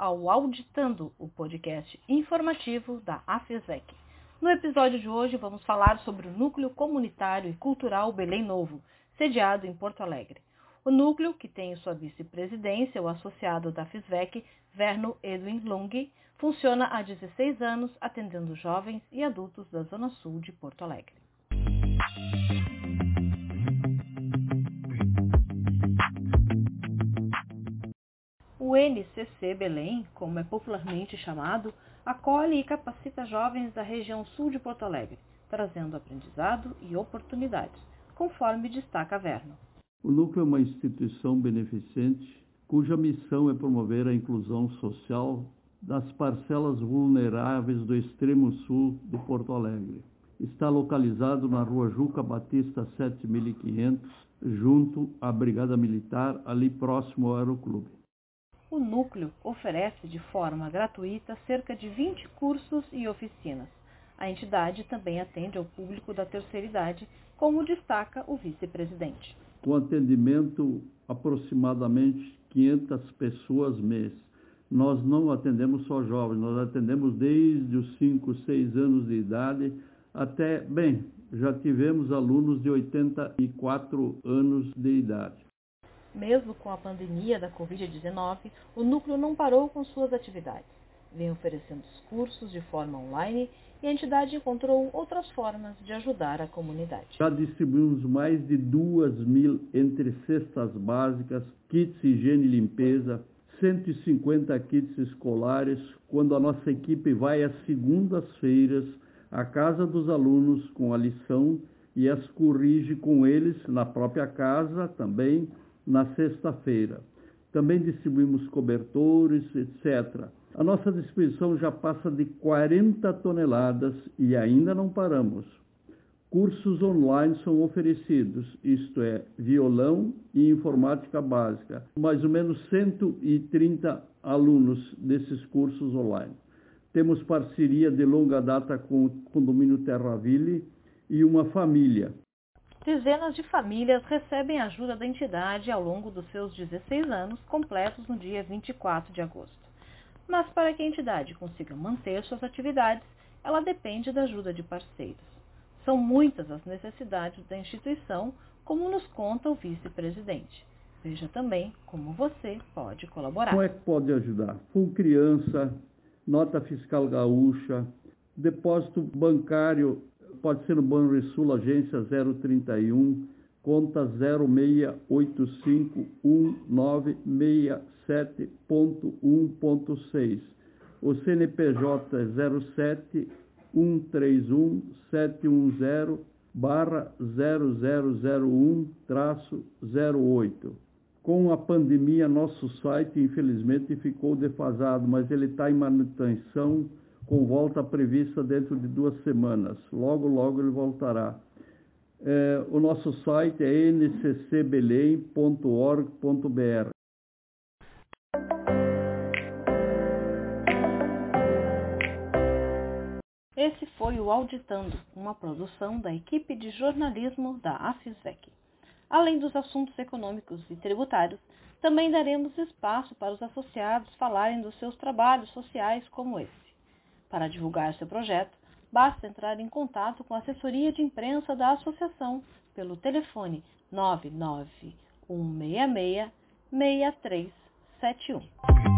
ao Auditando, o podcast informativo da AFESEC. No episódio de hoje vamos falar sobre o Núcleo Comunitário e Cultural Belém Novo, sediado em Porto Alegre. O núcleo, que tem sua vice-presidência, o associado da FISVEC, Verno Edwin Lung, funciona há 16 anos atendendo jovens e adultos da Zona Sul de Porto Alegre. NCC Belém, como é popularmente chamado, acolhe e capacita jovens da região sul de Porto Alegre, trazendo aprendizado e oportunidades, conforme destaca Verno. O núcleo é uma instituição beneficente cuja missão é promover a inclusão social das parcelas vulneráveis do extremo sul de Porto Alegre. Está localizado na rua Juca Batista 7500, junto à Brigada Militar, ali próximo ao Aeroclube. O núcleo oferece de forma gratuita cerca de 20 cursos e oficinas. A entidade também atende ao público da terceira idade, como destaca o vice-presidente com atendimento aproximadamente 500 pessoas mês. Nós não atendemos só jovens, nós atendemos desde os 5, 6 anos de idade até, bem, já tivemos alunos de 84 anos de idade. Mesmo com a pandemia da Covid-19, o núcleo não parou com suas atividades. Vem oferecendo cursos de forma online e a entidade encontrou outras formas de ajudar a comunidade. Já distribuímos mais de duas mil entre cestas básicas, kits higiene e limpeza, 150 kits escolares, quando a nossa equipe vai às segundas-feiras à casa dos alunos com a lição e as corrige com eles na própria casa também na sexta-feira. Também distribuímos cobertores, etc. A nossa distribuição já passa de 40 toneladas e ainda não paramos. Cursos online são oferecidos, isto é, violão e informática básica. Mais ou menos 130 alunos desses cursos online. Temos parceria de longa data com o condomínio Terraville e uma família. Dezenas de famílias recebem ajuda da entidade ao longo dos seus 16 anos, completos no dia 24 de agosto mas para que a entidade consiga manter suas atividades, ela depende da ajuda de parceiros. São muitas as necessidades da instituição, como nos conta o vice-presidente. Veja também como você pode colaborar. Como é que pode ajudar? Com criança, nota fiscal gaúcha, depósito bancário, pode ser no Banrisul, agência 031, conta 06851967.1.6. O CNPJ é 07 131 710 barra 0001 traço 08. Com a pandemia, nosso site infelizmente ficou defasado, mas ele está em manutenção com volta prevista dentro de duas semanas. Logo, logo ele voltará. É, o nosso site é nccbelém.org.br. Esse foi o Auditando, uma produção da equipe de jornalismo da AFISVEC. Além dos assuntos econômicos e tributários, também daremos espaço para os associados falarem dos seus trabalhos sociais como esse. Para divulgar seu projeto, basta entrar em contato com a assessoria de imprensa da associação pelo telefone 99166 6371.